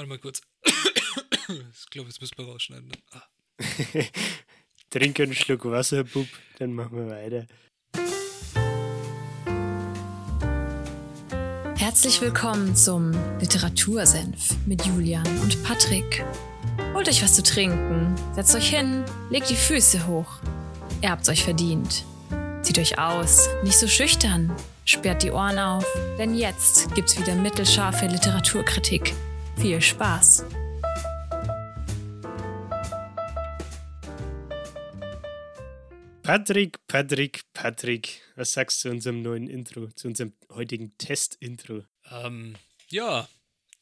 Warte mal kurz. ich glaube, jetzt müssen wir rausschneiden. Ne? Ah. Trink einen Schluck Wasser, Bub, dann machen wir weiter. Herzlich willkommen zum Literatursenf mit Julian und Patrick. Holt euch was zu trinken, setzt euch hin, legt die Füße hoch. Ihr habt's euch verdient. Zieht euch aus, nicht so schüchtern, sperrt die Ohren auf, denn jetzt gibt's wieder mittelscharfe Literaturkritik. Viel Spaß! Patrick, Patrick, Patrick, was sagst du zu unserem neuen Intro, zu unserem heutigen Test-Intro? Ähm, ja,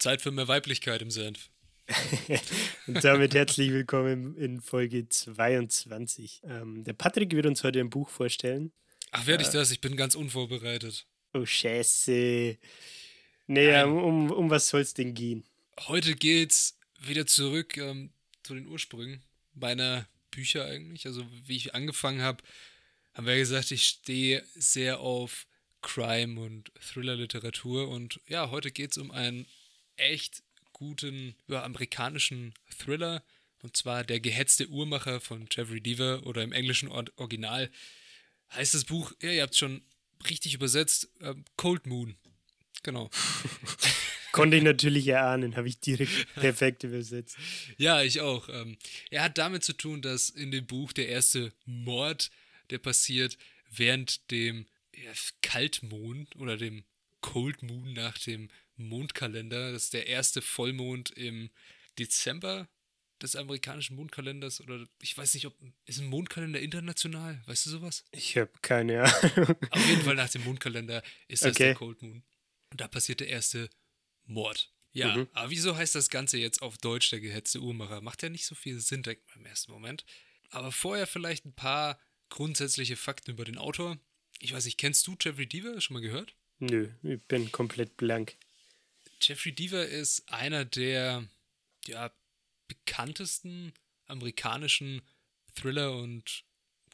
Zeit für mehr Weiblichkeit im Senf. Und damit herzlich willkommen in Folge 22. Ähm, der Patrick wird uns heute ein Buch vorstellen. Ach, werde ich das? Ich bin ganz unvorbereitet. Oh, Scheiße. Naja, um, um was soll es denn gehen? Heute geht's wieder zurück ähm, zu den Ursprüngen meiner Bücher eigentlich. Also, wie ich angefangen habe, haben wir gesagt, ich stehe sehr auf Crime und Thriller-Literatur. Und ja, heute geht es um einen echt guten ja, amerikanischen Thriller. Und zwar Der gehetzte Uhrmacher von Jeffrey Deaver oder im englischen Original heißt das Buch, ja, ihr habt es schon richtig übersetzt, äh, Cold Moon. Genau. Konnte ich natürlich erahnen, habe ich direkt perfekt übersetzt. Ja, ich auch. Ähm, er hat damit zu tun, dass in dem Buch der erste Mord, der passiert, während dem Kaltmond oder dem Cold Moon nach dem Mondkalender, das ist der erste Vollmond im Dezember des amerikanischen Mondkalenders oder ich weiß nicht, ob ist ein Mondkalender international, weißt du sowas? Ich habe keine Ahnung. Auf jeden Fall nach dem Mondkalender ist das okay. der Cold Moon. Und da passiert der erste Mord. Ja, mhm. aber wieso heißt das Ganze jetzt auf Deutsch der gehetzte Uhrmacher? Macht ja nicht so viel Sinn, denkt man im ersten Moment. Aber vorher vielleicht ein paar grundsätzliche Fakten über den Autor. Ich weiß nicht, kennst du Jeffrey Deaver? Schon mal gehört? Nö, ich bin komplett blank. Jeffrey Deaver ist einer der ja, bekanntesten amerikanischen Thriller- und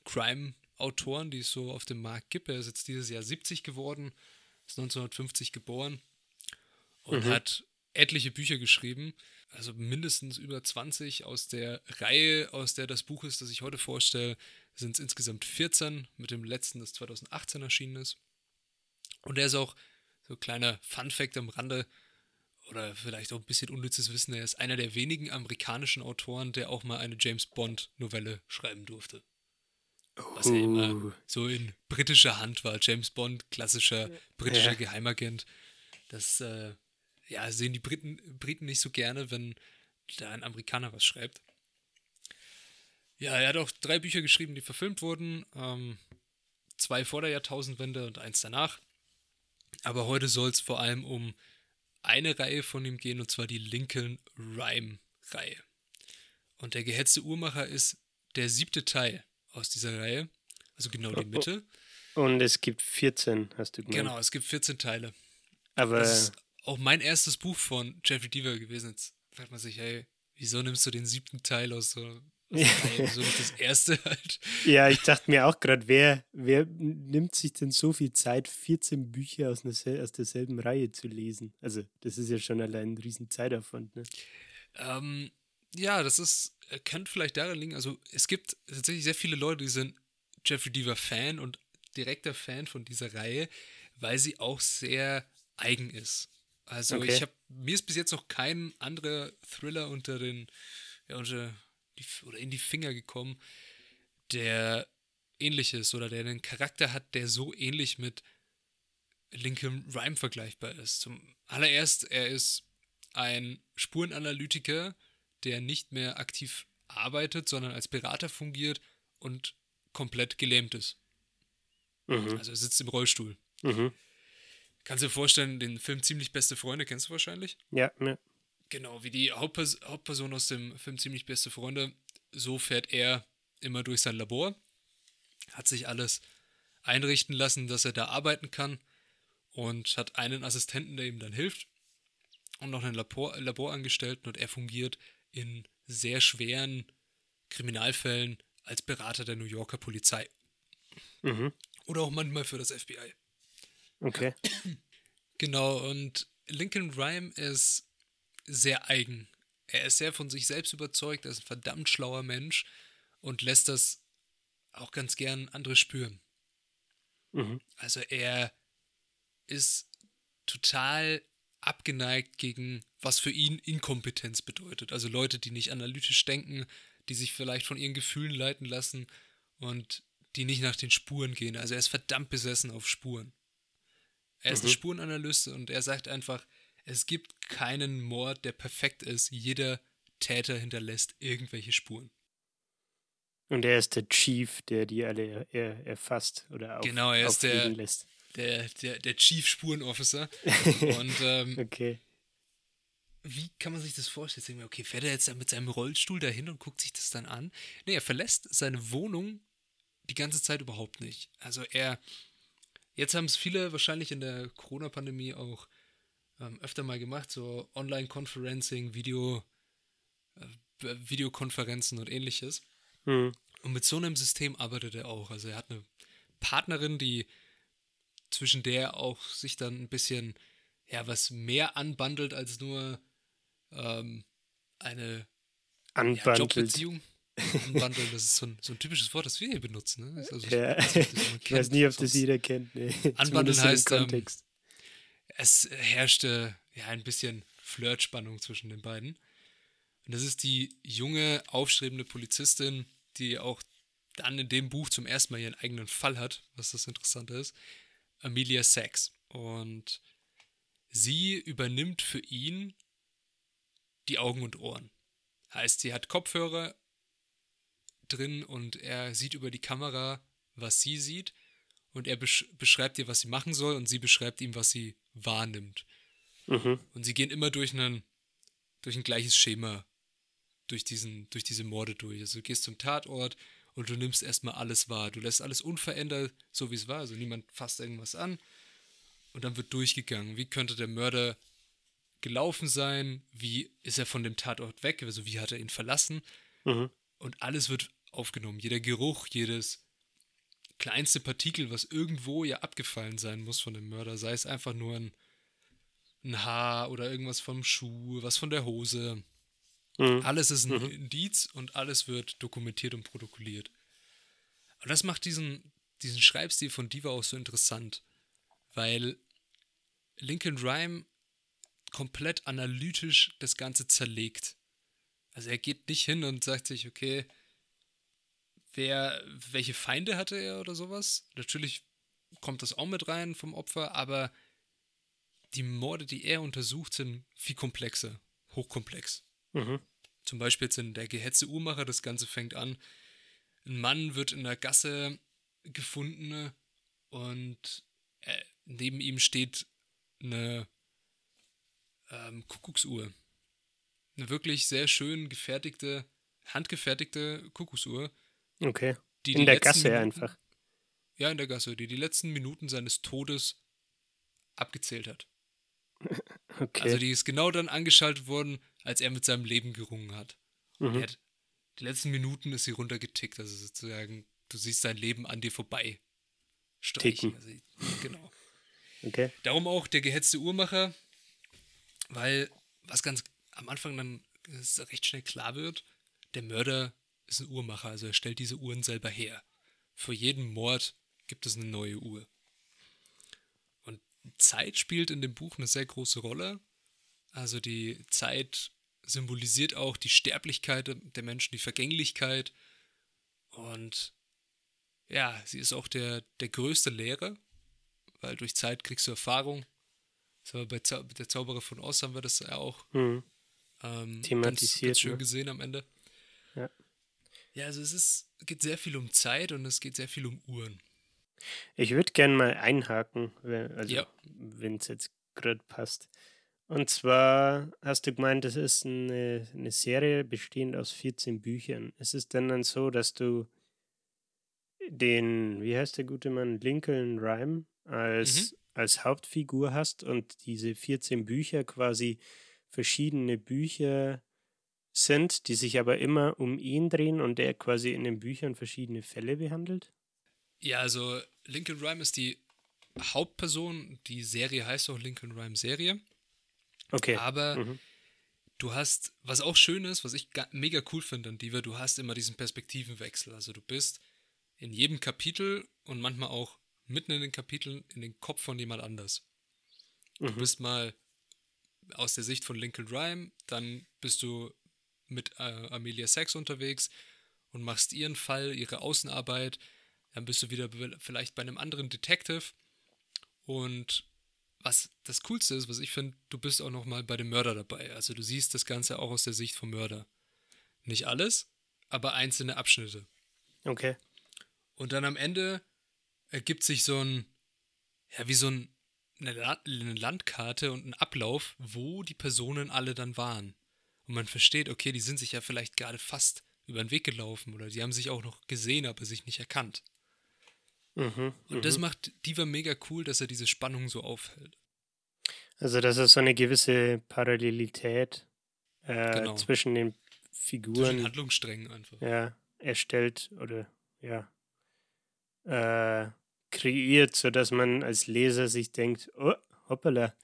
Crime-Autoren, die es so auf dem Markt gibt. Er ist jetzt dieses Jahr 70 geworden, ist 1950 geboren und mhm. hat etliche Bücher geschrieben, also mindestens über 20 aus der Reihe, aus der das Buch ist, das ich heute vorstelle, sind es insgesamt 14, mit dem letzten, das 2018 erschienen ist. Und er ist auch, so ein kleiner Fun-Fact am Rande, oder vielleicht auch ein bisschen unnützes Wissen, er ist einer der wenigen amerikanischen Autoren, der auch mal eine James Bond-Novelle schreiben durfte. Was ja immer oh. so in britischer Hand war. James Bond, klassischer britischer ja. Geheimagent. Das äh, ja, sehen die Briten, Briten nicht so gerne, wenn da ein Amerikaner was schreibt. Ja, er hat auch drei Bücher geschrieben, die verfilmt wurden. Ähm, zwei vor der Jahrtausendwende und eins danach. Aber heute soll es vor allem um eine Reihe von ihm gehen, und zwar die Lincoln Rhyme-Reihe. Und der gehetzte Uhrmacher ist der siebte Teil aus dieser Reihe, also genau die Mitte. Und es gibt 14, hast du gemeint. Genau, es gibt 14 Teile. Aber. Das ist auch mein erstes Buch von Jeffrey Deaver gewesen. Jetzt fragt man sich, hey, wieso nimmst du den siebten Teil aus so ja. Nicht das erste halt? Ja, ich dachte mir auch gerade, wer, wer nimmt sich denn so viel Zeit, 14 Bücher aus, einer, aus derselben Reihe zu lesen? Also, das ist ja schon allein ein riesen Zeitaufwand, ne? Ähm, ja, das ist, könnte vielleicht daran liegen, also es gibt tatsächlich sehr viele Leute, die sind Jeffrey Deaver Fan und direkter Fan von dieser Reihe, weil sie auch sehr eigen ist. Also okay. ich habe mir ist bis jetzt noch kein anderer Thriller unter den ja, unter die, oder in die Finger gekommen, der ähnlich ist oder der einen Charakter hat, der so ähnlich mit Lincoln Rhyme vergleichbar ist. Zum allererst, er ist ein Spurenanalytiker, der nicht mehr aktiv arbeitet, sondern als Berater fungiert und komplett gelähmt ist. Mhm. Also er sitzt im Rollstuhl. Mhm. Kannst du dir vorstellen, den Film Ziemlich beste Freunde kennst du wahrscheinlich? Ja, ja. Genau, wie die Hauptpers Hauptperson aus dem Film Ziemlich beste Freunde, so fährt er immer durch sein Labor, hat sich alles einrichten lassen, dass er da arbeiten kann und hat einen Assistenten, der ihm dann hilft und noch einen Labor Laborangestellten und er fungiert in sehr schweren Kriminalfällen als Berater der New Yorker Polizei. Mhm. Oder auch manchmal für das FBI. Okay. Genau, und Lincoln Rhyme ist sehr eigen. Er ist sehr von sich selbst überzeugt, er ist ein verdammt schlauer Mensch und lässt das auch ganz gern andere spüren. Mhm. Also er ist total abgeneigt gegen, was für ihn Inkompetenz bedeutet. Also Leute, die nicht analytisch denken, die sich vielleicht von ihren Gefühlen leiten lassen und die nicht nach den Spuren gehen. Also er ist verdammt besessen auf Spuren. Er ist Mhm. ein Spurenanalyst und er sagt einfach, es gibt keinen Mord, der perfekt ist. Jeder Täter hinterlässt irgendwelche Spuren. Und er ist der Chief, der die alle er, erfasst oder auf, Genau, er ist der- lässt. Der, der, der Chief Spurenofficer. und ähm, Okay. wie kann man sich das vorstellen? Okay, fährt er jetzt mit seinem Rollstuhl dahin und guckt sich das dann an? Nee, er verlässt seine Wohnung die ganze Zeit überhaupt nicht. Also er, jetzt haben es viele wahrscheinlich in der Corona-Pandemie auch ähm, öfter mal gemacht, so Online-Conferencing, Video, äh, Videokonferenzen und ähnliches. Hm. Und mit so einem System arbeitet er auch. Also er hat eine Partnerin, die zwischen der er auch sich dann ein bisschen, ja, was mehr anbandelt als nur ähm, eine ja, Unbundled. Jobbeziehung. Anbandeln, das ist so ein, so ein typisches Wort, das wir hier benutzen. Ne? Also, Ja. jemand Ich weiß nicht, ob das jeder kennt. Nee. Im heißt, ähm, es herrschte ja ein bisschen Flirtspannung zwischen den beiden. Und das ist die junge, aufstrebende Polizistin, die auch dann in dem Buch zum ersten Mal ihren eigenen Fall hat, was das Interessante ist. Amelia Sachs. Und sie übernimmt für ihn die Augen und Ohren. Heißt, sie hat Kopfhörer drin und er sieht über die Kamera, was sie sieht und er besch beschreibt ihr, was sie machen soll und sie beschreibt ihm, was sie wahrnimmt. Mhm. Und sie gehen immer durch, einen, durch ein gleiches Schema durch, diesen, durch diese Morde durch. Also du gehst zum Tatort und du nimmst erstmal alles wahr. Du lässt alles unverändert, so wie es war. Also niemand fasst irgendwas an. Und dann wird durchgegangen. Wie könnte der Mörder gelaufen sein? Wie ist er von dem Tatort weg? Also wie hat er ihn verlassen? Mhm. Und alles wird aufgenommen. Jeder Geruch, jedes kleinste Partikel, was irgendwo ja abgefallen sein muss von dem Mörder, sei es einfach nur ein, ein Haar oder irgendwas vom Schuh, was von der Hose. Mhm. Alles ist ein Indiz und alles wird dokumentiert und protokolliert. Und das macht diesen, diesen Schreibstil von Diva auch so interessant, weil Lincoln Rhyme komplett analytisch das Ganze zerlegt. Also er geht nicht hin und sagt sich, okay, wer, welche Feinde hatte er oder sowas. Natürlich kommt das auch mit rein vom Opfer, aber die Morde, die er untersucht, sind viel komplexer, hochkomplex. Mhm. Zum Beispiel jetzt in der gehetzte Uhrmacher, das Ganze fängt an. Ein Mann wird in der Gasse gefunden und äh, neben ihm steht eine ähm, Kuckucksuhr. Eine wirklich sehr schön gefertigte, handgefertigte Kuckucksuhr. Okay. Die In die der Gasse Minuten, einfach. Ja, in der Gasse, die die letzten Minuten seines Todes abgezählt hat. Okay. Also die ist genau dann angeschaltet worden, als er mit seinem Leben gerungen hat. Mhm. Hat die letzten Minuten ist sie runtergetickt, also sozusagen, du siehst dein Leben an dir vorbei. Streichen. Also, genau. okay. Darum auch der gehetzte Uhrmacher, weil was ganz am Anfang dann recht schnell klar wird, der Mörder ist ein Uhrmacher, also er stellt diese Uhren selber her. Für jeden Mord gibt es eine neue Uhr. Und Zeit spielt in dem Buch eine sehr große Rolle. Also die Zeit symbolisiert auch die Sterblichkeit der Menschen, die Vergänglichkeit. Und ja, sie ist auch der, der größte Lehrer, weil durch Zeit kriegst du Erfahrung. Das war bei Zau der Zauberer von Oz haben wir das ja auch Mhm. ähm, ganz, Thematisiert, ganz schön ne? gesehen am Ende. Ja. Also es ist, geht sehr viel um Zeit und es geht sehr viel um Uhren. Ich würde gerne mal einhaken, wenn- also Ja. es jetzt gerade passt. Und zwar hast du gemeint, das ist eine, eine Serie bestehend aus 14 Büchern. Ist es denn dann so, dass du den, wie heißt der gute Mann, Lincoln Rhyme als, als Hauptfigur hast und diese 14 Bücher quasi verschiedene Bücher sind, die sich aber immer um ihn drehen und er quasi in den Büchern verschiedene Fälle behandelt? Ja, also Lincoln Rhyme ist die Hauptperson. Die Serie heißt auch Lincoln Rhyme Serie. Okay. Aber Mhm. du hast, was auch schön ist, was ich mega cool finde an Diva, du hast immer diesen Perspektivenwechsel. Also du bist in jedem Kapitel und manchmal auch mitten in den Kapiteln in den Kopf von jemand anders. Mhm. Du bist mal aus der Sicht von Lincoln Rhyme, dann bist du mit äh, Amelia Sachs unterwegs und machst ihren Fall, ihre Außenarbeit. Dann bist du wieder vielleicht bei einem anderen Detective. Und was das Coolste ist, was ich finde, du bist auch noch mal bei dem Mörder dabei. Also du siehst das Ganze auch aus der Sicht vom Mörder. Nicht alles, aber einzelne Abschnitte. Okay. Und dann am Ende ergibt sich so ein, ja, wie so ein, eine, Landkarte und ein Ablauf, wo die Personen alle dann waren. Und man versteht, okay, die sind sich ja vielleicht gerade fast über den Weg gelaufen oder die haben sich auch noch gesehen, aber sich nicht erkannt. Mhm, und das mhm. macht Diva mega cool, dass er diese Spannung so aufhält. Also, dass er so eine gewisse Parallelität äh, genau. zwischen den Figuren. Zwischen Handlungssträngen einfach. Ja, erstellt oder ja, äh, kreiert, sodass man als Leser sich denkt, oh, hoppala,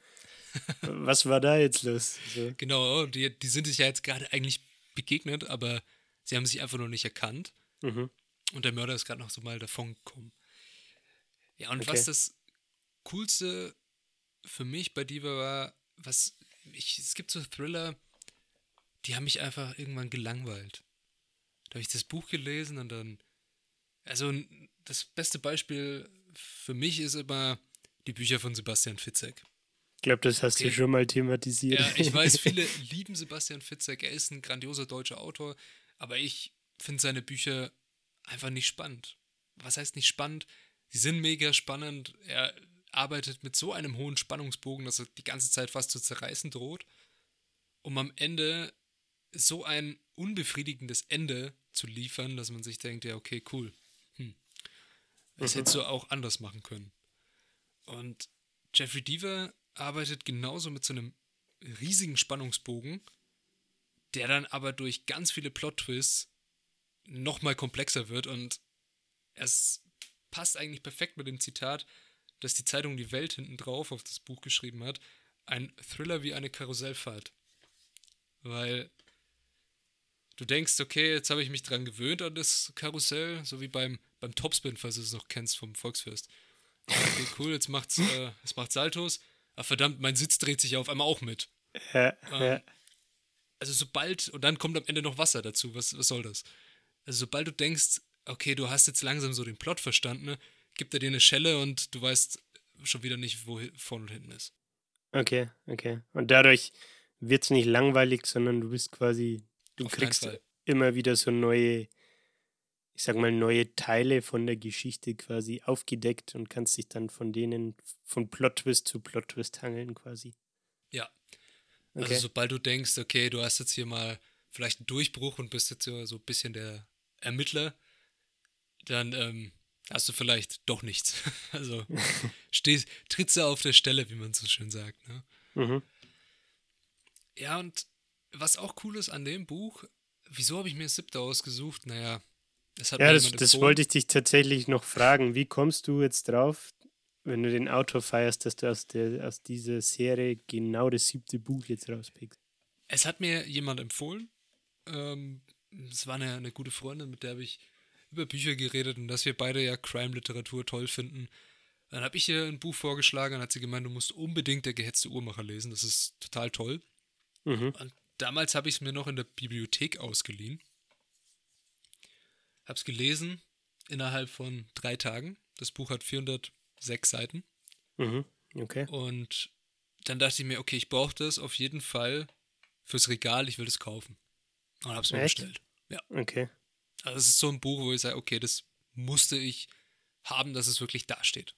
was war da jetzt los? So. Genau, die, die sind sich ja jetzt gerade eigentlich begegnet, aber sie haben sich einfach noch nicht erkannt. Mhm. Und der Mörder ist gerade noch so mal davon gekommen. Ja, und okay. was das Coolste für mich bei Diva war, was ich, es gibt so Thriller, die haben mich einfach irgendwann gelangweilt. Da habe ich das Buch gelesen und dann, also das beste Beispiel für mich ist immer die Bücher von Sebastian Fitzek. Ich glaube, das hast okay. du schon mal thematisiert. Ja, ich weiß, viele lieben Sebastian Fitzek. Er ist ein grandioser deutscher Autor, aber ich finde seine Bücher einfach nicht spannend. Was heißt nicht spannend? Sie sind mega spannend. Er arbeitet mit so einem hohen Spannungsbogen, dass er die ganze Zeit fast zu zerreißen droht, um am Ende so ein unbefriedigendes Ende zu liefern, dass man sich denkt, ja, okay, cool. Hm. Das mhm. hättest du auch anders machen können. Und Jeffrey Deaver arbeitet genauso mit so einem riesigen Spannungsbogen, der dann aber durch ganz viele Plot-Twists nochmal komplexer wird und es passt eigentlich perfekt mit dem Zitat, das die Zeitung Die Welt hinten drauf auf das Buch geschrieben hat. Ein Thriller wie eine Karussellfahrt. Weil du denkst, okay, jetzt habe ich mich dran gewöhnt an das Karussell, so wie beim, beim Topspin, falls du es noch kennst vom Volksfest. Okay, cool, jetzt macht's, äh, es macht Saltos. Aber verdammt, mein Sitz dreht sich ja auf einmal auch mit. Ja, ähm, ja. Also sobald, und dann kommt am Ende noch Wasser dazu, was, was soll das? Also sobald du denkst, okay, du hast jetzt langsam so den Plot verstanden, ne? gibt er dir eine Schelle und du weißt schon wieder nicht, wo vorne und hinten ist. Okay, okay. Und dadurch wird es nicht langweilig, sondern du bist quasi, du Auf kriegst immer wieder so neue, ich sag mal, neue Teile von der Geschichte quasi aufgedeckt und kannst dich dann von denen von Plot-Twist zu Plot-Twist hangeln quasi. Ja. Also okay. Also sobald du denkst, okay, du hast jetzt hier mal vielleicht einen Durchbruch und bist jetzt so ein bisschen der Ermittler, dann ähm, hast du vielleicht doch nichts. Also stehst, trittst du auf der Stelle, wie man so schön sagt. Ne? Mhm. Ja, und was auch cool ist an dem Buch, wieso habe ich mir siebte ausgesucht? Naja, hat Ja, das, das wollte ich dich tatsächlich noch fragen. Wie kommst du jetzt drauf, wenn du den Autor feierst, dass du aus, der, aus dieser Serie genau das siebte Buch jetzt rauspickst? Es hat mir jemand empfohlen. Ähm, es war eine, eine gute Freundin, mit der habe ich über Bücher geredet und dass wir beide ja Crime-Literatur toll finden. Dann habe ich ihr ein Buch vorgeschlagen und hat sie gemeint, du musst unbedingt der gehetzte Uhrmacher lesen. Das ist total toll. Mhm. Und damals habe ich es mir noch in der Bibliothek ausgeliehen. Habe es gelesen innerhalb von drei Tagen. Das Buch hat 406 Seiten. Mhm. Okay. Und dann dachte ich mir, okay, ich brauche das auf jeden Fall fürs Regal, ich will das kaufen. Und habe es mir bestellt. Ja. Okay. Also es ist so ein Buch, wo ich sage, okay, das musste ich haben, dass es wirklich dasteht.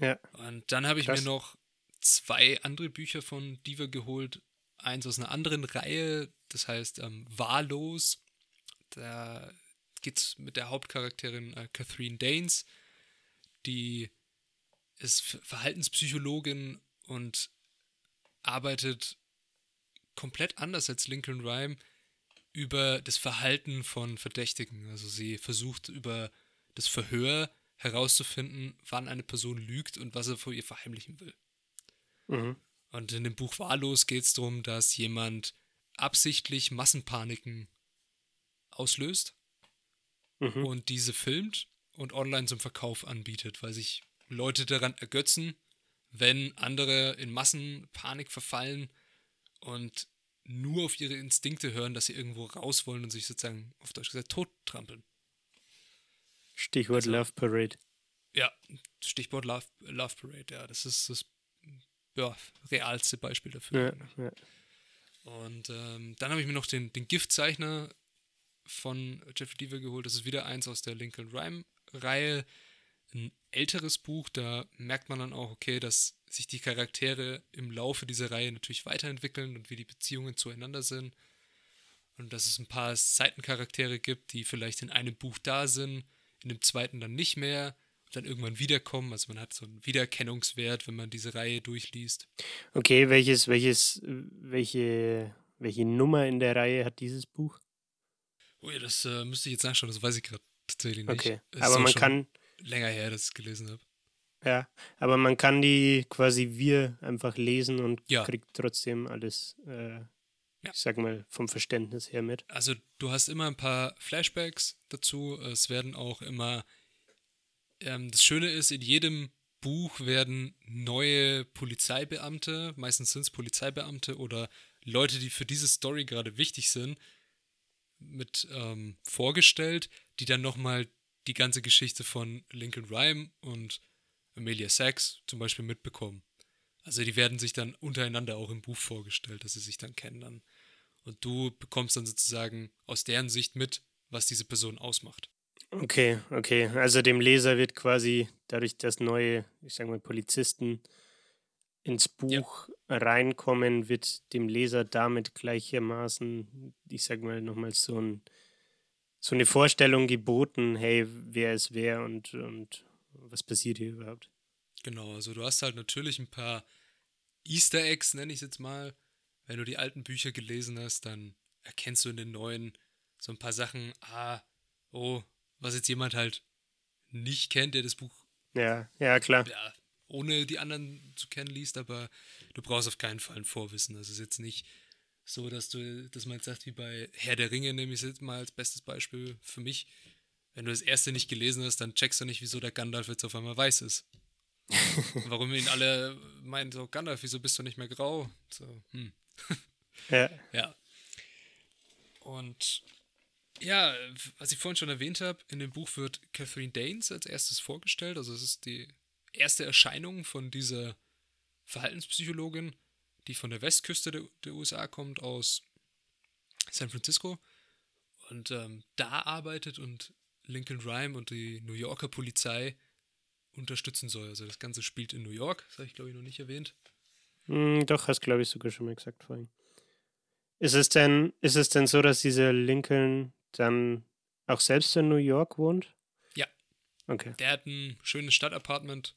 Ja. Und dann habe ich Krass. mir noch zwei andere Bücher von Diva geholt. Eins aus einer anderen Reihe, das heißt ähm, Wahllos. Da geht es mit der Hauptcharakterin äh, Catherine Danes, die ist Verhaltenspsychologin und arbeitet komplett anders als Lincoln Rhyme über das Verhalten von Verdächtigen. Also sie versucht über das Verhör herauszufinden, wann eine Person lügt und was er vor ihr verheimlichen will. Mhm. Und in dem Buch Wahllos geht es darum, dass jemand absichtlich Massenpaniken auslöst mhm. und diese filmt und online zum Verkauf anbietet, weil sich Leute daran ergötzen, wenn andere in Massenpanik verfallen und nur auf ihre Instinkte hören, dass sie irgendwo raus wollen und sich sozusagen auf Deutsch gesagt tot trampeln. Stichwort also, Love Parade. Ja, Stichwort Love, Love Parade, ja, das ist das ja, realste Beispiel dafür. Ja, ja. Und ähm, dann habe ich mir noch den, den Giftzeichner von Jeffrey Deaver geholt. Das ist wieder eins aus der Lincoln Rhyme-Reihe. Ein älteres Buch, da merkt man dann auch, okay, dass sich die Charaktere im Laufe dieser Reihe natürlich weiterentwickeln und wie die Beziehungen zueinander sind. Und dass es ein paar Seitencharaktere gibt, die vielleicht in einem Buch da sind, in dem zweiten dann nicht mehr und dann irgendwann wiederkommen. Also man hat so einen Wiedererkennungswert, wenn man diese Reihe durchliest. Okay, welches, welches, welche, welche Nummer in der Reihe hat dieses Buch? Oh ja, das äh, müsste ich jetzt nachschauen, das weiß ich gerade tatsächlich nicht. Okay, aber man kann. Länger her, dass ich es gelesen habe. Ja, aber man kann die quasi wir einfach lesen und ja. kriegt trotzdem alles, äh, ja. ich sag mal, vom Verständnis her mit. Also du hast immer ein paar Flashbacks dazu. Es werden auch immer, ähm, das Schöne ist, in jedem Buch werden neue Polizeibeamte, meistens sind es Polizeibeamte oder Leute, die für diese Story gerade wichtig sind, mit ähm, vorgestellt, die dann nochmal die ganze Geschichte von Lincoln Rhyme und Amelia Sachs zum Beispiel mitbekommen. Also die werden sich dann untereinander auch im Buch vorgestellt, dass sie sich dann kennen dann. Und du bekommst dann sozusagen aus deren Sicht mit, was diese Person ausmacht. Okay, okay. Also dem Leser wird quasi dadurch, dass neue, ich sage mal, Polizisten ins Buch ja. reinkommen, wird dem Leser damit gleichermaßen, ich sage mal, nochmal so, ein, so eine Vorstellung geboten, hey, wer ist wer und, und was passiert hier überhaupt? Genau, also du hast halt natürlich ein paar Easter Eggs, nenne ich es jetzt mal. Wenn du die alten Bücher gelesen hast, dann erkennst du in den neuen so ein paar Sachen, ah, oh, was jetzt jemand halt nicht kennt, der das Buch. Ja, ja, klar. Ja, ohne die anderen zu kennen liest, aber du brauchst auf keinen Fall ein Vorwissen. Also es ist jetzt nicht so, dass du, dass man jetzt sagt, wie bei Herr der Ringe, nehme ich es jetzt mal als bestes Beispiel für mich wenn du das erste nicht gelesen hast, dann checkst du nicht, wieso der Gandalf jetzt auf einmal weiß ist. Warum ihn alle meinen, so, Gandalf, wieso bist du nicht mehr grau? So, hm. ja. Ja. Und ja, was ich vorhin schon erwähnt habe, in dem Buch wird Catherine Danes als erstes vorgestellt. Also es ist die erste Erscheinung von dieser Verhaltenspsychologin, die von der Westküste der, der USA kommt, aus San Francisco. Und ähm, da arbeitet und Lincoln Rhyme und die New Yorker Polizei unterstützen soll. Also das Ganze spielt in New York, das habe ich glaube ich noch nicht erwähnt. Mm, doch, hast glaube ich sogar schon mal gesagt vorhin. Ist es denn, ist es denn so, dass dieser Lincoln dann auch selbst in New York wohnt? Ja. Okay. Der hat ein schönes Stadtapartment.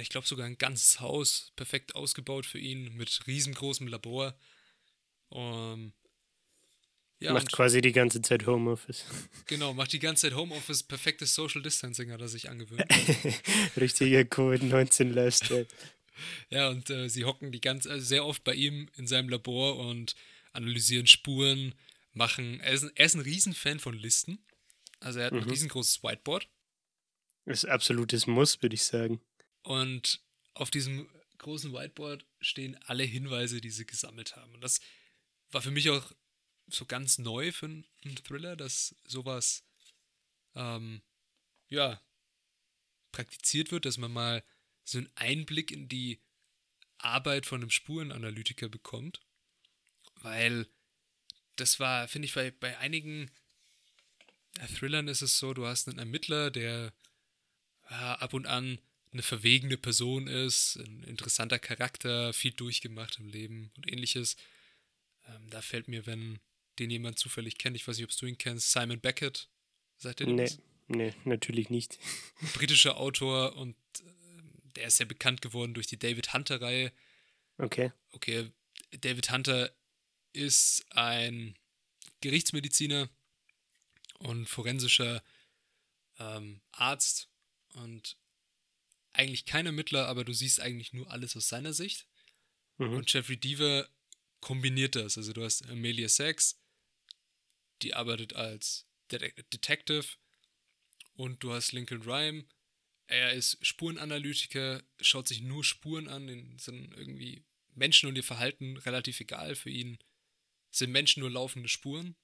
Ich glaube sogar ein ganzes Haus, perfekt ausgebaut für ihn, mit riesengroßem Labor. Um, ja, macht quasi die ganze Zeit Homeoffice. Genau, macht die ganze Zeit Homeoffice. Perfektes Social Distancing hat er sich angewöhnt. Richtiger Covid-19-Lifestyle. ja, und äh, sie hocken die ganz, also sehr oft bei ihm in seinem Labor und analysieren Spuren, machen. Er ist, er ist ein Riesenfan von Listen. Also er hat mhm. ein riesengroßes Whiteboard. Das ist absolutes Muss, würde ich sagen. Und auf diesem großen Whiteboard stehen alle Hinweise, die sie gesammelt haben. Und das war für mich auch so ganz neu für einen Thriller, dass sowas ähm, ja praktiziert wird, dass man mal so einen Einblick in die Arbeit von einem Spurenanalytiker bekommt. Weil das war, finde ich, bei, bei einigen Thrillern ist es so, du hast einen Ermittler, der ja, ab und an eine verwegene Person ist, ein interessanter Charakter, viel durchgemacht im Leben und ähnliches. Ähm, da fällt mir, wenn den jemand zufällig kennt. Ich weiß nicht, ob du ihn kennst. Simon Beckett. Seid ihr nee, nee, natürlich nicht. Britischer Autor und äh, der ist ja bekannt geworden durch die David Hunter-Reihe. Okay. Okay, David Hunter ist ein Gerichtsmediziner und forensischer ähm, Arzt und eigentlich kein Ermittler, aber du siehst eigentlich nur alles aus seiner Sicht. Mhm. Und Jeffrey Deaver kombiniert das. Also du hast Amelia Sachs, die arbeitet als Detective und du hast Lincoln Rhyme. Er ist Spurenanalytiker, schaut sich nur Spuren an, den sind irgendwie Menschen und ihr Verhalten relativ egal. Für ihn sind Menschen nur laufende Spuren.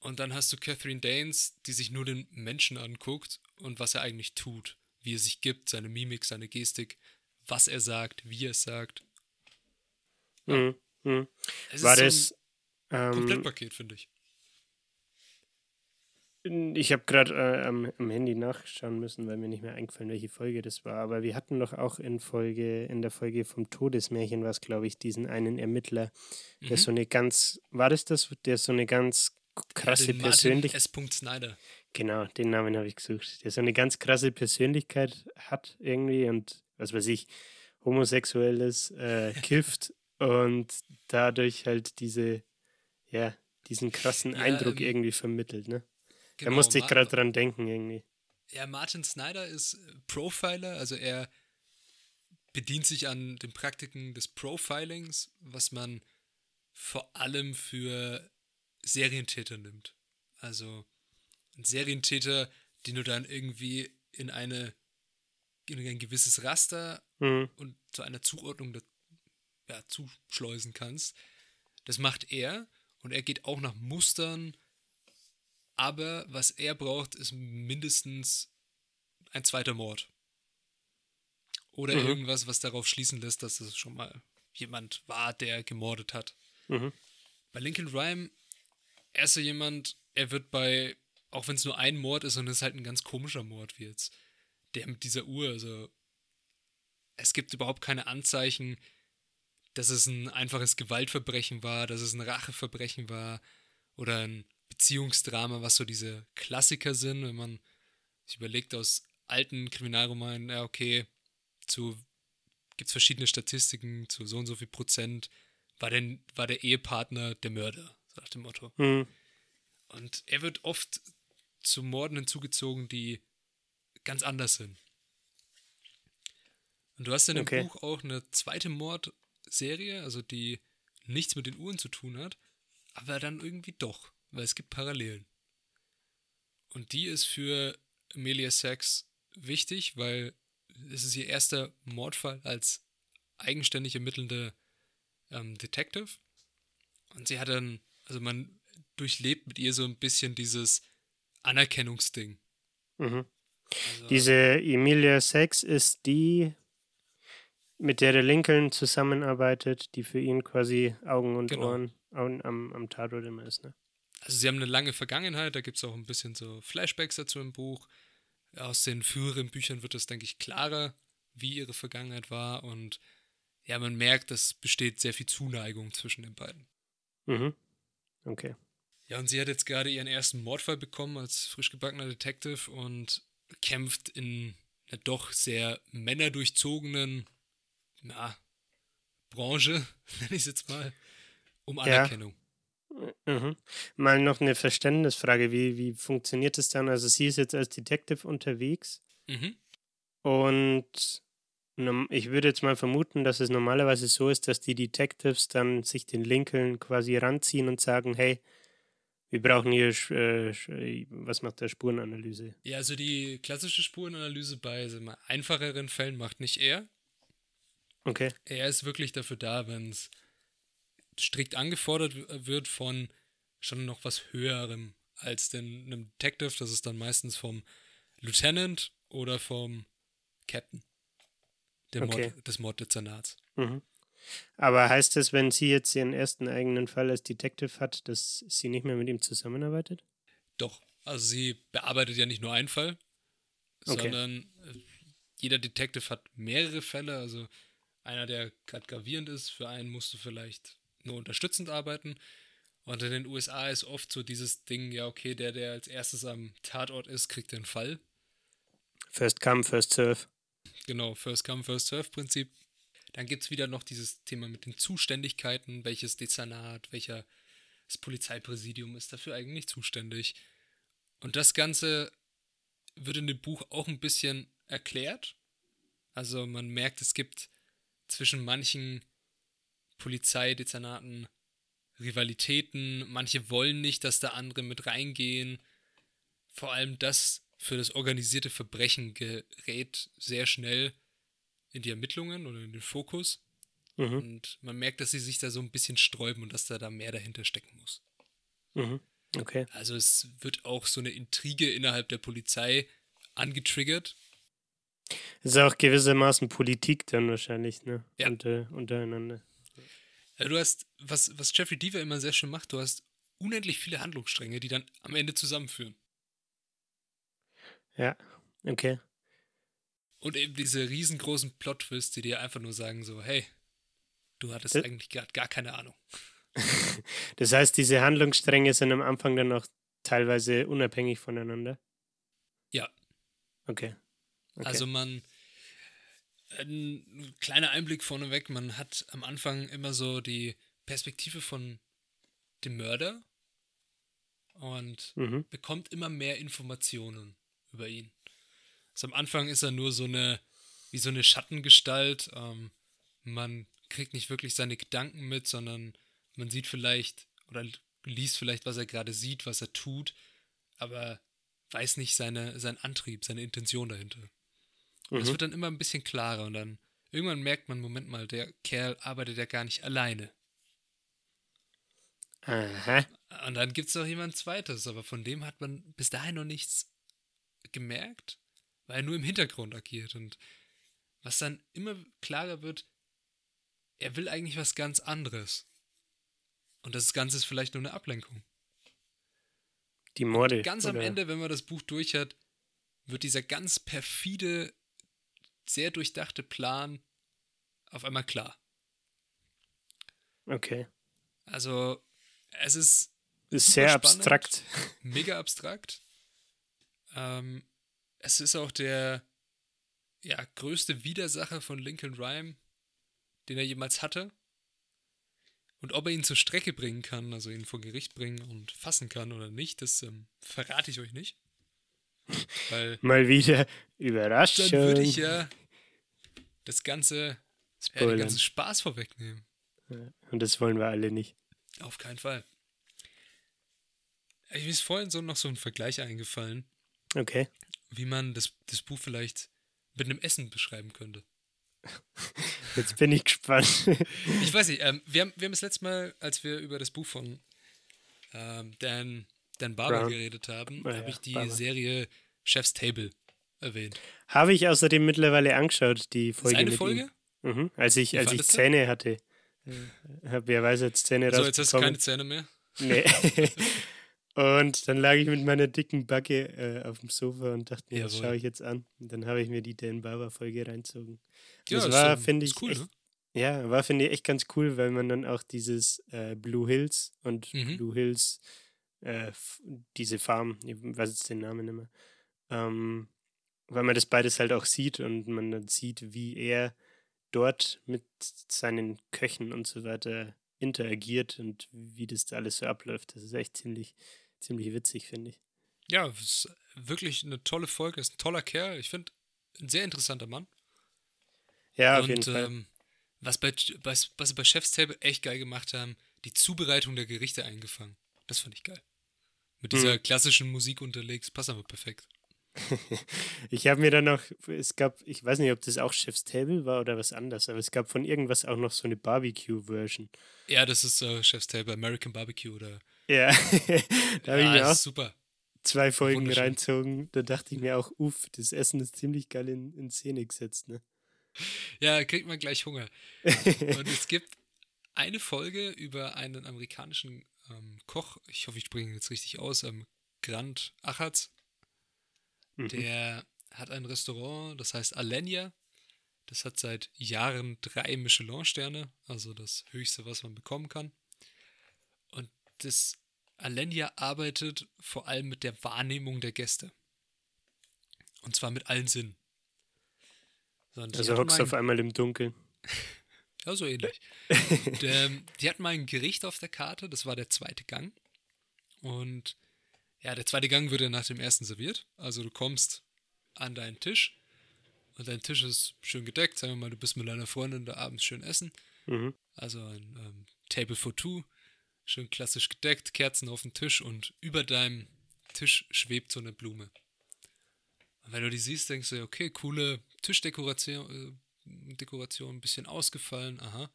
Und dann hast du Catherine Danes, die sich nur den Menschen anguckt und was er eigentlich tut, wie er sich gibt, seine Mimik, seine Gestik, was er sagt, wie er es sagt. Ja. Mhm. Mhm. Es War ist so das ähm, Komplettpaket, finde ich. Ich habe gerade äh, am, am, Handy nachschauen müssen, weil mir nicht mehr eingefallen, welche Folge das war. Aber wir hatten doch auch in Folge, in der Folge vom Todesmärchen was, glaube ich, diesen einen Ermittler, der mhm. so eine ganz, war das das, der so eine ganz krasse ja, Persönlichkeit. S. Snyder. Genau, den Namen habe ich gesucht. Der so eine ganz krasse Persönlichkeit hat irgendwie und was weiß ich, homosexuell ist, äh, kifft und dadurch halt diese, ja, diesen krassen ja, Eindruck ähm, irgendwie vermittelt, ne? Genau, da musste ich gerade dran denken irgendwie. Ja, Martin Snyder ist Profiler, also er bedient sich an den Praktiken des Profilings, was man vor allem für Serientäter nimmt. Also ein Serientäter, den du dann irgendwie in eine in ein gewisses Raster mhm. und zu einer Zuordnung da, ja, zuschleusen kannst. Das macht er und er geht auch nach Mustern aber was er braucht, ist mindestens ein zweiter Mord. Oder mhm. irgendwas, was darauf schließen lässt, dass es schon mal jemand war, der gemordet hat. Mhm. Bei Lincoln Rhyme, er ist so jemand, er wird bei, auch wenn es nur ein Mord ist und es ist halt ein ganz komischer Mord wie jetzt, der mit dieser Uhr, also es gibt überhaupt keine Anzeichen, dass es ein einfaches Gewaltverbrechen war, dass es ein Racheverbrechen war oder ein Beziehungsdrama, was so diese Klassiker sind, wenn man sich überlegt aus alten Kriminalromanen, ja, okay, zu gibt es verschiedene Statistiken zu so und so viel Prozent, war, denn, war der Ehepartner der Mörder, so nach dem Motto. Mhm. Und er wird oft zu Morden hinzugezogen, die ganz anders sind. Und du hast in dem okay. Buch auch eine zweite Mordserie, also die nichts mit den Uhren zu tun hat, aber dann irgendwie doch weil es gibt Parallelen. Und die ist für Amelia Sachs wichtig, weil es ist ihr erster Mordfall als eigenständig ermittelnde ähm, Detective. Und sie hat dann, also man durchlebt mit ihr so ein bisschen dieses Anerkennungsding. Mhm. Also, Diese Emilia Sachs ist die, mit der der Lincoln zusammenarbeitet, die für ihn quasi Augen und genau. Ohren am, am Tatort immer ist, ne? also sie haben eine lange Vergangenheit, da gibt es auch ein bisschen so Flashbacks dazu im Buch. Aus den früheren Büchern wird es, denke ich, klarer, wie ihre Vergangenheit war und ja, man merkt, es besteht sehr viel Zuneigung zwischen den beiden. Mhm. Okay. Ja, und sie hat jetzt gerade ihren ersten Mordfall bekommen als frisch gebackener Detective und kämpft in einer doch sehr männerdurchzogenen na, Branche, nenne ich es jetzt mal, um Anerkennung. Ja. Mhm. Mal noch eine Verständnisfrage. Wie, wie funktioniert das dann? Also, sie ist jetzt als Detective unterwegs mhm. und ich würde jetzt mal vermuten, dass es normalerweise so ist, dass die Detectives dann sich den Lincoln quasi ranziehen und sagen: Hey, wir brauchen hier, äh, was macht der Spurenanalyse? Ja, also die klassische Spurenanalyse bei mal, einfacheren Fällen macht nicht er. Okay. Er ist wirklich dafür da, wenn es strikt angefordert wird von schon noch was höherem als den, einem Detective. Das ist dann meistens vom Lieutenant oder vom Captain der okay. Mord, des Morddezernats. Mhm. Aber heißt das, wenn sie jetzt ihren ersten eigenen Fall als Detective hat, dass sie nicht mehr mit ihm zusammenarbeitet? Doch. Also sie bearbeitet ja nicht nur einen Fall, okay. sondern äh, jeder Detective hat mehrere Fälle. Also einer, der gerade gravierend ist, für einen musst du vielleicht nur unterstützend arbeiten. Und in den USA ist oft so dieses Ding, ja, okay, der, der als erstes am Tatort ist, kriegt den Fall. First come, first serve. Genau, first come, first serve Prinzip. Dann gibt es wieder noch dieses Thema mit den Zuständigkeiten, welches Dezernat, welcher das Polizeipräsidium ist dafür eigentlich zuständig. Und das Ganze wird in dem Buch auch ein bisschen erklärt. Also man merkt, es gibt zwischen manchen Polizeidezernaten Rivalitäten. Manche wollen nicht, dass da andere mit reingehen. Vor allem das für das organisierte Verbrechen gerät sehr schnell in die Ermittlungen oder in den Fokus. Mhm. Und man merkt, dass sie sich da so ein bisschen sträuben und dass da, da mehr dahinter stecken muss. Mhm. Okay. Also es wird auch so eine Intrige innerhalb der Polizei angetriggert. Das ist auch gewissermaßen Politik dann wahrscheinlich, ne? Ja. Unter, untereinander. Ja, du hast, was, was Jeffrey Deaver immer sehr schön macht, du hast unendlich viele Handlungsstränge, die dann am Ende zusammenführen. Ja, okay. Und eben diese riesengroßen Plot-Twists, die dir einfach nur sagen so, hey, du hattest das eigentlich gerade gar keine Ahnung. das heißt, diese Handlungsstränge sind am Anfang dann auch teilweise unabhängig voneinander? Ja. Okay. okay. Also man, ein kleiner Einblick vorneweg, man hat am Anfang immer so die Perspektive von dem Mörder und mhm. bekommt immer mehr Informationen über ihn. Also am Anfang ist er nur so eine, wie so eine Schattengestalt. Ähm, man kriegt nicht wirklich seine Gedanken mit, sondern man sieht vielleicht oder liest vielleicht, was er gerade sieht, was er tut, aber weiß nicht seine, seinen Antrieb, seine Intention dahinter. Mhm. wird dann immer ein bisschen klarer und dann irgendwann merkt man, Moment mal, der Kerl arbeitet ja gar nicht alleine. Aha. Und dann gibt es noch jemand zweites, aber von dem hat man bis dahin noch nichts gemerkt, weil er nur im Hintergrund agiert. Und was dann immer klarer wird, er will eigentlich was ganz anderes. Und das Ganze ist vielleicht nur eine Ablenkung. Die Morde. Und ganz oder? am Ende, wenn man das Buch durch hat, wird dieser ganz perfide, sehr durchdachte Plan auf einmal klar. Okay. Also, es ist. Ist sehr spannend, abstrakt. Mega abstrakt. Ähm, es ist auch der ja, größte Widersacher von Lincoln Rhyme, den er jemals hatte. Und ob er ihn zur Strecke bringen kann, also ihn vor Gericht bringen und fassen kann oder nicht, das ähm, verrate ich euch nicht. Weil Mal wieder Überraschung. Dann würde ich ja das ganze, ja, den ganzen Spaß vorwegnehmen. Und das wollen wir alle nicht. Auf keinen Fall. Mir ist vorhin so noch so ein Vergleich eingefallen. Okay. Wie man das, das Buch vielleicht mit einem Essen beschreiben könnte. Jetzt bin ich gespannt. ich weiß nicht, ähm, wir, haben, wir haben das letzte Mal, als wir über das Buch von ähm, Dan, Dan Barber Brown. geredet haben, oh, habe ich die Barber. Serie Chef's Table erwähnt. Habe ich außerdem mittlerweile angeschaut, die Folge. Ist eine Folge? Mhm. Als ich, als ich Zähne hatte. Äh, habe ja weiß jetzt Zähne So, jetzt hast du keine Zähne mehr? Nee. Und dann lag ich mit meiner dicken Backe äh, auf dem Sofa und dachte mir, das schaue ich jetzt an. Und dann habe ich mir die Dan Barber Folge reinzogen. Ja, das war, finde ich, cool, echt, ne? ja, war finde ich echt ganz cool, weil man dann auch dieses äh, Blue Hills und mhm. Blue Hills, äh, diese Farm, ich weiß jetzt den Namen nicht mehr, ähm, weil man das beides halt auch sieht und man dann sieht, wie er dort mit seinen Köchen und so weiter interagiert und wie das da alles so abläuft. Das ist echt ziemlich ziemlich witzig, finde ich. Ja, es ist wirklich eine tolle Folge. Ist ein toller Kerl. Ich finde, ein sehr interessanter Mann. Ja, auf Und, jeden Fall. Ähm, was, bei, was, was sie bei Chef's Table echt geil gemacht haben, die Zubereitung der Gerichte eingefangen. Das fand ich geil. Mit dieser hm. klassischen Musik unterlegt, passt aber perfekt. ich habe mir dann noch, es gab, ich weiß nicht, ob das auch Chef's Table war oder was anderes, aber es gab von irgendwas auch noch so eine Barbecue-Version. Ja, das ist uh, Chef's Table, American Barbecue oder ja, da habe ja, ich mir auch super. zwei Folgen reinzogen. Da dachte ich mir auch, uff, das Essen ist ziemlich geil in, in Szene gesetzt, ne? Ja, kriegt man gleich Hunger. Und es gibt eine Folge über einen amerikanischen ähm, Koch, ich hoffe, ich spreche ihn jetzt richtig aus, ähm, Grant Achatz. Mhm. Der hat ein Restaurant, das heißt Alenia. Das hat seit Jahren drei Michelin-Sterne, also das höchste, was man bekommen kann das Alenia arbeitet vor allem mit der Wahrnehmung der Gäste. Und zwar mit allen Sinnen. So, also hockst du auf einmal im Dunkeln. ja, so ähnlich. der, die hatten mal ein Gericht auf der Karte, das war der zweite Gang. Und ja, der zweite Gang wird ja nach dem ersten serviert. Also du kommst an deinen Tisch und dein Tisch ist schön gedeckt. Sagen wir mal, du bist mit deiner Freundin da abends schön essen. Mhm. Also ein ähm, Table for Two, schön klassisch gedeckt, Kerzen auf dem Tisch und über deinem Tisch schwebt so eine Blume. Und wenn du die siehst, denkst du, okay, coole Tischdekoration, äh, Dekoration, ein bisschen ausgefallen, aha.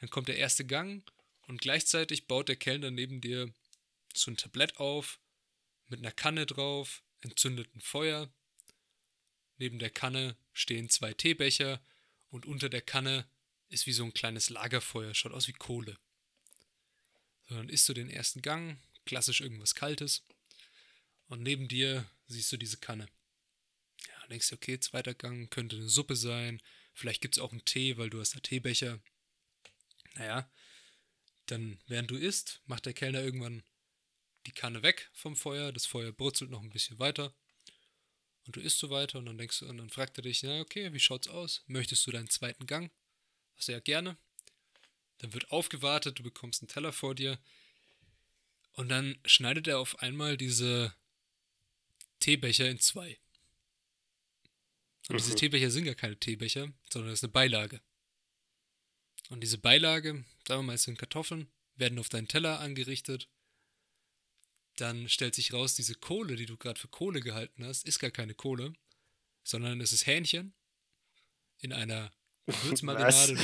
Dann kommt der erste Gang und gleichzeitig baut der Kellner neben dir so ein Tablett auf, mit einer Kanne drauf, entzündet ein Feuer. Neben der Kanne stehen zwei Teebecher und unter der Kanne ist wie so ein kleines Lagerfeuer, schaut aus wie Kohle. So, dann isst du den ersten Gang, klassisch irgendwas Kaltes. Und neben dir siehst du diese Kanne. Ja, dann denkst du, okay, zweiter Gang könnte eine Suppe sein. Vielleicht gibt es auch einen Tee, weil du hast da Teebecher. Naja, dann während du isst, macht der Kellner irgendwann die Kanne weg vom Feuer. Das Feuer brutzelt noch ein bisschen weiter. Und du isst so weiter und dann denkst du, und dann fragt er dich, na okay, wie schaut's aus? Möchtest du deinen zweiten Gang? Sehr gerne. Dann wird aufgewartet, du bekommst einen Teller vor dir. Und dann schneidet er auf einmal diese Teebecher in zwei. Und diese Mhm. Teebecher sind gar keine Teebecher, sondern das ist eine Beilage. Und diese Beilage, sagen wir mal, es sind Kartoffeln, werden auf deinen Teller angerichtet. Dann stellt sich raus, diese Kohle, die du gerade für Kohle gehalten hast, ist gar keine Kohle, sondern es ist Hähnchen in einer Gewürzmarinade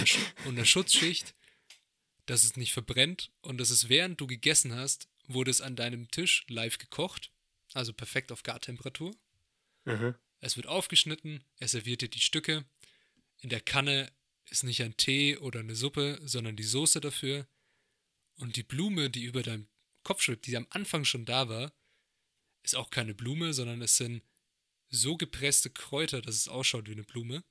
und einer Schutzschicht, dass es nicht verbrennt und das ist während du gegessen hast, wurde es an deinem Tisch live gekocht, also perfekt auf Gartemperatur. Mhm. Es wird aufgeschnitten, er serviert dir die Stücke. In der Kanne ist nicht ein Tee oder eine Suppe, sondern die Soße dafür. Und die Blume, die über deinem Kopf schwebt, die am Anfang schon da war, ist auch keine Blume, sondern es sind so gepresste Kräuter, dass es ausschaut wie eine Blume,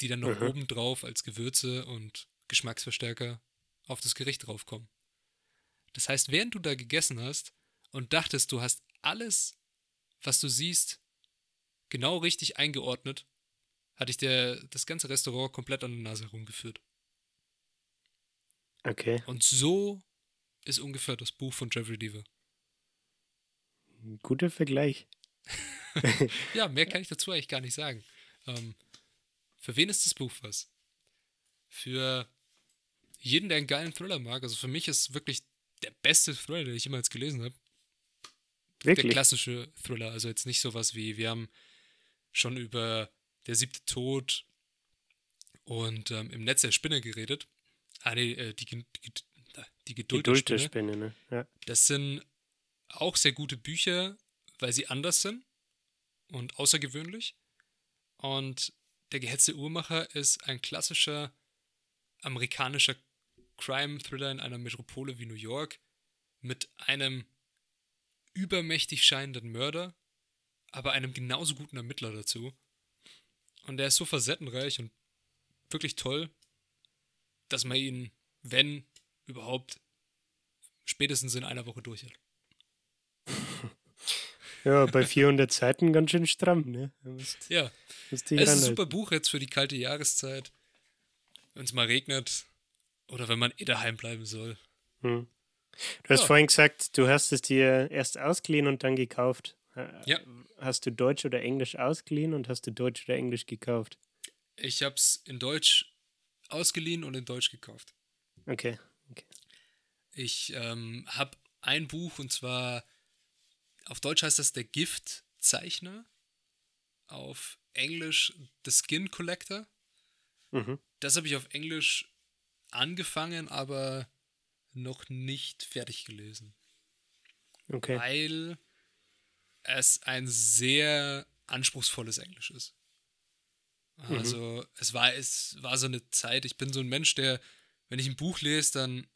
die dann noch Mhm. obendrauf als Gewürze und Geschmacksverstärker auf das Gericht draufkommen. Das heißt, während du da gegessen hast und dachtest, du hast alles, was du siehst, genau richtig eingeordnet, hatte ich der, das ganze Restaurant komplett an der Nase herumgeführt. Okay. Und so ist ungefähr das Buch von Jeffrey Deaver. Guter Vergleich. Ja, mehr kann ich dazu eigentlich gar nicht sagen. Ähm, für wen ist das Buch was? Für jeden, der einen geilen Thriller mag. Also für mich ist wirklich der beste Thriller, den ich jemals gelesen habe. Der Wirklich. klassische Thriller. Also jetzt nicht sowas wie, wir haben schon über Der siebte Tod und ähm, im Netz der Spinne geredet. Ah, nee, äh, die, die, die Geduld, der Geduld der Spinne. Spinne, ne? Ja. Das sind auch sehr gute Bücher, weil sie anders sind und außergewöhnlich. Und Der gehetzte Uhrmacher ist ein klassischer amerikanischer Crime-Thriller in einer Metropole wie New York mit einem übermächtig scheinenden Mörder, aber einem genauso guten Ermittler dazu. Und der ist so facettenreich und wirklich toll, dass man ihn, wenn überhaupt, spätestens in einer Woche durch hat. Ja, bei 400 Seiten ganz schön stramm, ne? Musst- Ja, es ist ein super Buch jetzt für die kalte Jahreszeit. Wenn es mal regnet oder wenn man eh daheim bleiben soll. Hm. Du hast Ja. vorhin gesagt, du hast es dir erst ausgeliehen und dann gekauft. Äh, Ja. Hast du Deutsch oder Englisch ausgeliehen und hast du Deutsch oder Englisch gekauft? Ich habe es in Deutsch ausgeliehen und in Deutsch gekauft. Okay. Ich ähm, habe ein Buch und zwar auf Deutsch heißt das Der Giftzeichner, auf Englisch The Skin Collector. Mhm. Das habe ich auf Englisch angefangen, aber noch nicht fertig gelesen. Okay. weil es ein sehr anspruchsvolles Englisch ist. Also es war es war so eine Zeit, ich bin so ein Mensch, der, wenn ich ein Buch lese, dann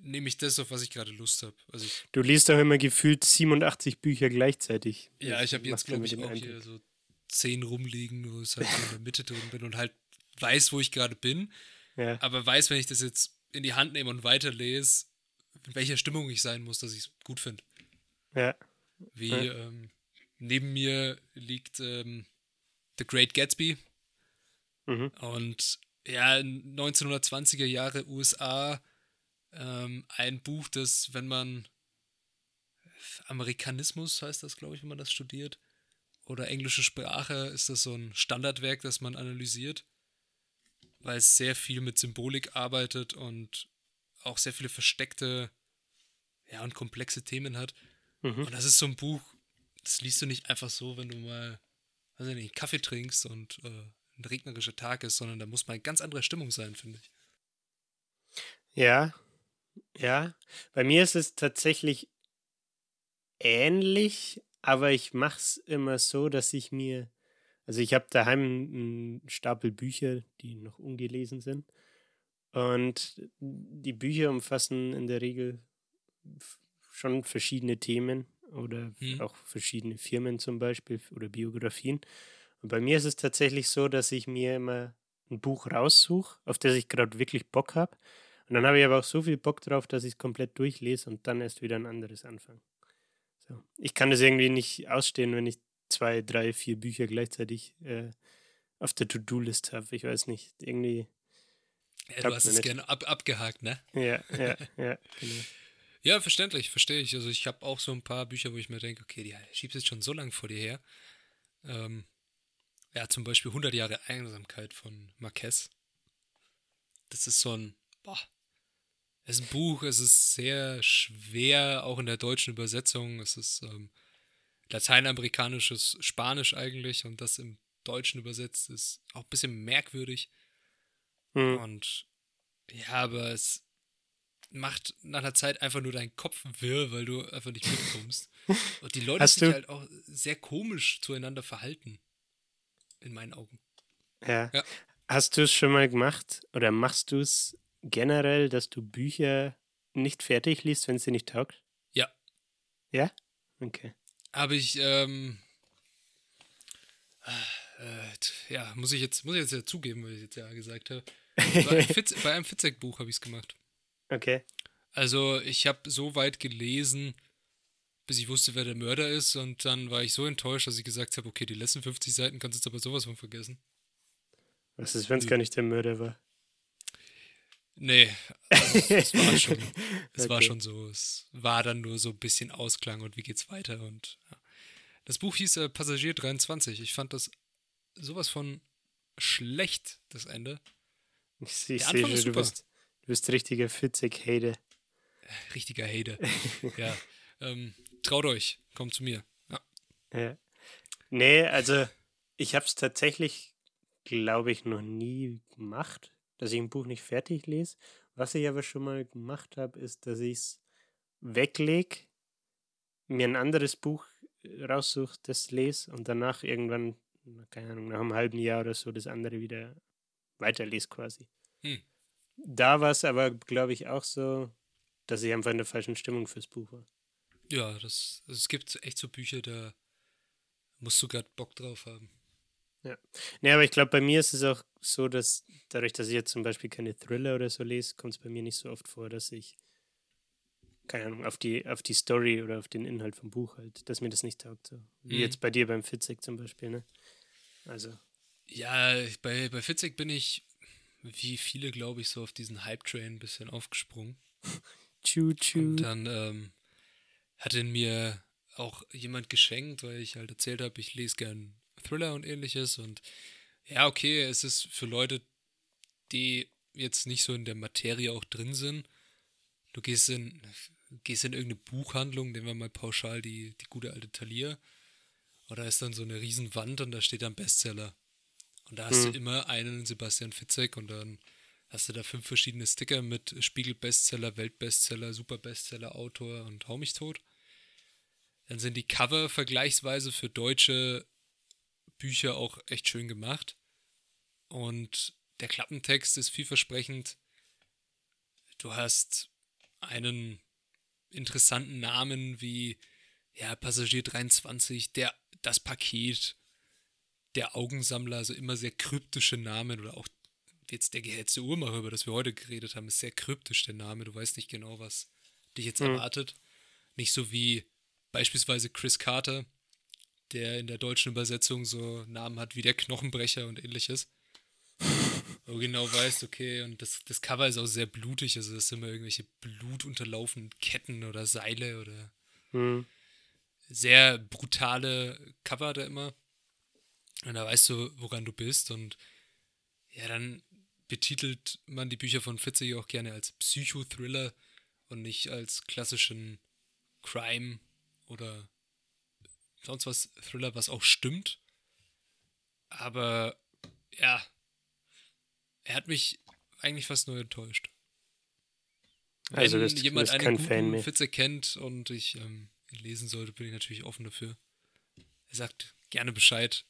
nehme ich das, auf was ich gerade Lust habe. Also ich, Du liest auch immer gefühlt 87 Bücher gleichzeitig. ja, ich habe jetzt, glaube ich, auch Eindruck. hier so zehn rumliegen, wo ich halt in der Mitte drin bin und halt weiß, wo ich gerade bin, Ja. aber weiß, wenn ich das jetzt in die Hand nehme und weiterlese, in welcher Stimmung ich sein muss, dass ich es gut finde. ja. Wie Ja. ähm, neben mir liegt ähm, The Great Gatsby Mhm. und ja, 1920er Jahre USA ähm, ein Buch, das, wenn man Amerikanismus heißt das, glaube ich, wenn man das studiert, oder englische Sprache, ist das so ein Standardwerk, das man analysiert. Weil es sehr viel mit Symbolik arbeitet und auch sehr viele versteckte ja, und komplexe Themen hat. Mhm. Und das ist so ein Buch, das liest du nicht einfach so, wenn du mal, weiß ich nicht, Kaffee trinkst und äh, ein regnerischer Tag ist, sondern da muss mal eine ganz andere Stimmung sein, finde ich. Ja, ja. Bei mir ist es tatsächlich ähnlich, aber ich mache es immer so, dass ich mir, also ich habe daheim einen Stapel Bücher, die noch ungelesen sind. Und die Bücher umfassen in der Regel schon verschiedene Themen oder hm. auch verschiedene Firmen zum Beispiel oder Biografien. Und bei mir ist es tatsächlich so, dass ich mir immer ein Buch raussuche, auf das ich gerade wirklich Bock habe. Und dann habe ich aber auch so viel Bock drauf, dass ich es komplett durchlese und dann erst wieder ein anderes anfange. So. Ich kann das irgendwie nicht ausstehen, wenn ich zwei, drei, vier Bücher gleichzeitig äh, auf der To-Do-List habe. Ich weiß nicht, irgendwie. Ja, du hast es gerne ab, abgehakt, ne? Ja, ja, ja, genau. Ja, verständlich, verstehe ich. Also ich habe auch so ein paar Bücher, wo ich mir denke, okay, die schiebst jetzt schon so lange vor dir her. Ähm, ja, zum Beispiel 100 Jahre Einsamkeit von Marquez. Das ist so ein, boah, es ist ein Buch, es ist sehr schwer, auch in der deutschen Übersetzung. Es ist ähm, lateinamerikanisches Spanisch eigentlich und das im Deutschen übersetzt ist auch ein bisschen merkwürdig. Mhm. Und ja, aber es macht nach einer Zeit einfach nur deinen Kopf wirr, weil du einfach nicht mitkommst. Und die Leute Hast sich halt auch sehr komisch zueinander verhalten. In meinen Augen. Ja. ja. Hast du es schon mal gemacht oder machst du es generell, dass du Bücher nicht fertig liest, wenn sie nicht taugt? Ja. Ja? Okay. Habe ich, ähm, äh, ja, muss ich jetzt, muss ich jetzt ja zugeben, weil ich jetzt ja gesagt habe. Bei einem, Fitzek-Buch habe ich es gemacht. Okay. Also, ich habe so weit gelesen, bis ich wusste, wer der Mörder ist, und dann war ich so enttäuscht, dass ich gesagt habe: Okay, die letzten 50 Seiten kannst du jetzt aber sowas von vergessen. Was ist, wenn es gar nicht der Mörder war? Nee, also es, war schon, es okay. war schon so. Es war dann nur so ein bisschen Ausklang und wie geht's weiter. Und ja. das Buch hieß äh, Passagier 23. Ich fand das sowas von schlecht, das Ende. Ich, ich sehe schon, du bist, du bist richtiger Fitzek-Hade. Richtiger Hade. ja. Ähm, traut euch, kommt zu mir. Ja. ja. Nee, also ich habe es tatsächlich, glaube ich, noch nie gemacht dass ich ein Buch nicht fertig lese. Was ich aber schon mal gemacht habe, ist, dass ich es weglege, mir ein anderes Buch äh, raussuche, das lese und danach irgendwann, keine Ahnung, nach einem halben Jahr oder so das andere wieder weiterlese quasi. Hm. Da war es aber, glaube ich, auch so, dass ich einfach in der falschen Stimmung fürs Buch war. Ja, das, also es gibt echt so Bücher, da musst du gerade Bock drauf haben. Ja. Nee, aber ich glaube, bei mir ist es auch so, dass dadurch, dass ich jetzt zum Beispiel keine Thriller oder so lese, kommt es bei mir nicht so oft vor, dass ich, keine Ahnung, auf die, auf die Story oder auf den Inhalt vom Buch halt, dass mir das nicht taugt. So. Wie mhm. jetzt bei dir beim Fitzek zum Beispiel, ne? Also. Ja, bei, bei Fitzek bin ich, wie viele, glaube ich, so auf diesen Hype-Train ein bisschen aufgesprungen. Choo-choo. Und dann ähm, hat ihn mir auch jemand geschenkt, weil ich halt erzählt habe, ich lese gern Thriller und ähnliches. Und ja, okay, es ist für Leute, die jetzt nicht so in der Materie auch drin sind. Du gehst in, gehst in irgendeine Buchhandlung, nehmen wir mal pauschal die, die gute alte Thalia. Oder ist dann so eine Riesenwand und da steht dann Bestseller. Und da hast mhm. du immer einen Sebastian Fitzek und dann hast du da fünf verschiedene Sticker mit Spiegel-Bestseller, Weltbestseller, Super-Bestseller, Autor und Hau mich tot. Dann sind die Cover vergleichsweise für deutsche Bücher auch echt schön gemacht. Und der Klappentext ist vielversprechend. Du hast einen interessanten Namen wie ja, Passagier 23, der, das Paket, der Augensammler, also immer sehr kryptische Namen oder auch jetzt der gehetzte Uhrmacher, über das wir heute geredet haben, ist sehr kryptisch der Name. Du weißt nicht genau, was dich jetzt mhm. erwartet. Nicht so wie beispielsweise Chris Carter, der in der deutschen Übersetzung so Namen hat wie der Knochenbrecher und ähnliches. Wo du genau weißt, okay, und das, das Cover ist auch sehr blutig, also das sind immer irgendwelche blutunterlaufenden Ketten oder Seile oder hm. sehr brutale Cover da immer. Und da weißt du, woran du bist und ja, dann betitelt man die Bücher von Fitzek auch gerne als Psychothriller und nicht als klassischen Crime oder sonst was Thriller, was auch stimmt. Aber ja, er hat mich eigentlich fast nur enttäuscht. Wenn Also bist- jemand bist einen guten. Fitze kennt und ich ähm, ihn lesen sollte, bin ich natürlich offen dafür. Er sagt gerne Bescheid,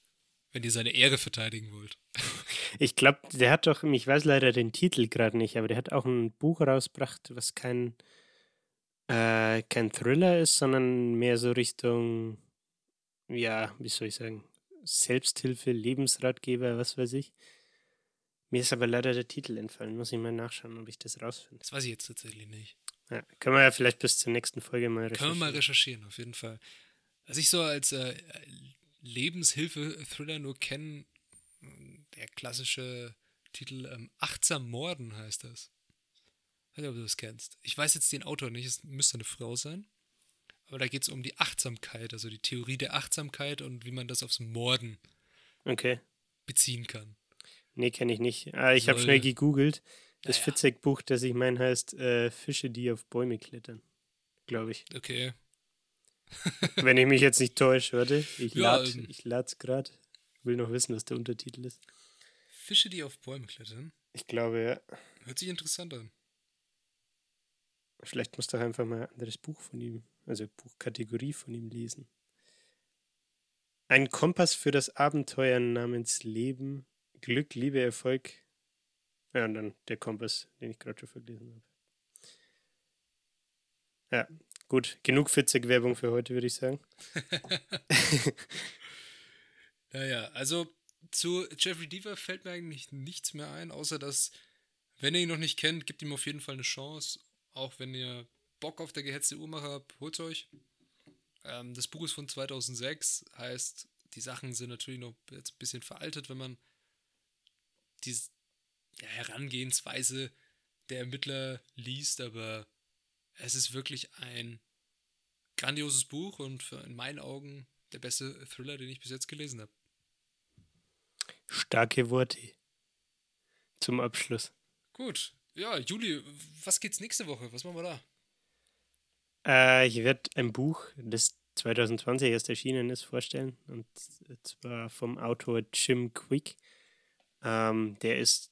wenn ihr seine Ehre verteidigen wollt. Ich glaube, der hat doch, ich weiß leider den Titel gerade nicht, aber der hat auch ein Buch rausgebracht, was kein, äh, kein Thriller ist, sondern mehr so Richtung, ja, wie soll ich sagen, Selbsthilfe, Lebensratgeber, was weiß ich. Mir ist aber leider der Titel entfallen. Muss ich mal nachschauen, ob ich das rausfinde. Das weiß ich jetzt tatsächlich nicht. Ja, können wir ja vielleicht bis zur nächsten Folge mal Können wir mal recherchieren. recherchieren, auf jeden Fall. Was ich so als äh, Lebenshilfe-Thriller nur kenne, der klassische Titel ähm, Achtsam Morden heißt das. Ich weiß nicht, ob du das kennst. Ich weiß jetzt den Autor nicht, es müsste eine Frau sein. Aber da geht es um die Achtsamkeit, also die Theorie der Achtsamkeit und wie man das aufs Morden Okay. beziehen kann. Nee, kenne ich nicht. Ah, ich habe schnell gegoogelt. Das Naja. Fitzek-Buch, das ich meine, heißt äh, Fische, die auf Bäume klettern. Glaube ich. Okay. Wenn ich mich jetzt nicht täusche, warte. Ich Ja, lade ähm. ich lad's gerade. Will noch wissen, was der Untertitel ist. Fische, die auf Bäume klettern. Ich glaube, ja. Hört sich interessant an. Vielleicht muss doch einfach mal ein anderes Buch von ihm, also Buchkategorie von ihm lesen. Ein Kompass für das Abenteuer namens Leben, Glück, Liebe, Erfolg. Ja, und dann der Kompass, den ich gerade schon verlesen habe. Ja, gut. Genug Fitzek-Werbung für heute, würde ich sagen. Naja, also zu Jeffrey Deaver fällt mir eigentlich nichts mehr ein, außer dass, wenn ihr ihn noch nicht kennt, gebt ihm auf jeden Fall eine Chance. Auch wenn ihr Bock auf der gehetzte Uhrmacher habt, holt euch. Ähm, das Buch ist von 2006, heißt, die Sachen sind natürlich noch jetzt ein bisschen veraltet, wenn man die ja, Herangehensweise der Ermittler liest, aber es ist wirklich ein grandioses Buch und in meinen Augen der beste Thriller, den ich bis jetzt gelesen habe. Starke Worte. Zum Abschluss. Gut. Ja, Juli, was geht's nächste Woche? Was machen wir da? Äh, ich werde ein Buch, das 2020 erst erschienen ist, vorstellen. Und zwar vom Autor Jim Quick. Ähm, der ist,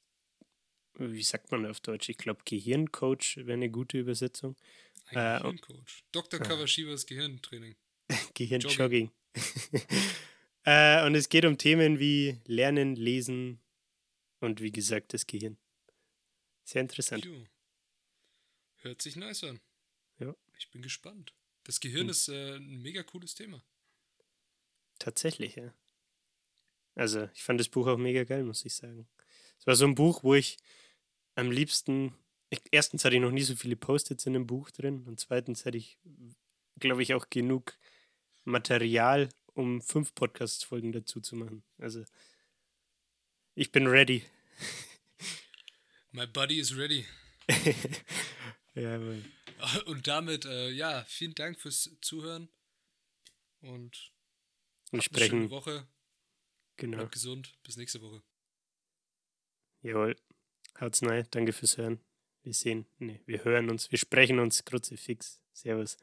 wie sagt man auf Deutsch? Ich glaube, Gehirncoach wäre eine gute Übersetzung. Ein Äh, Gehirncoach. Dr. Kawashibas Gehirntraining. Gehirnjogging. äh, und es geht um Themen wie Lernen, Lesen und wie gesagt das Gehirn. Sehr interessant. Jo. Hört sich nice an. Ich bin gespannt. Das Gehirn Hm. ist äh, ein mega cooles Thema. Tatsächlich, ja. Also, ich fand das Buch auch mega geil, muss ich sagen. Es war so ein Buch, wo ich am liebsten. Ich, erstens hatte ich noch nie so viele Post-its in einem Buch drin und zweitens hatte ich, glaube ich, auch genug Material, um fünf Podcast-Folgen dazu zu machen. Also, ich bin ready. My body is ready. ja, aber Und damit, äh, ja, vielen Dank fürs Zuhören. Und wir habt eine schöne sprechen. Woche. Genau. Bleibt gesund. Bis nächste Woche. Jawohl. Haut's rein. Danke fürs Hören. Wir sehen, nee, wir hören uns, wir sprechen uns. Kruzifix. Servus.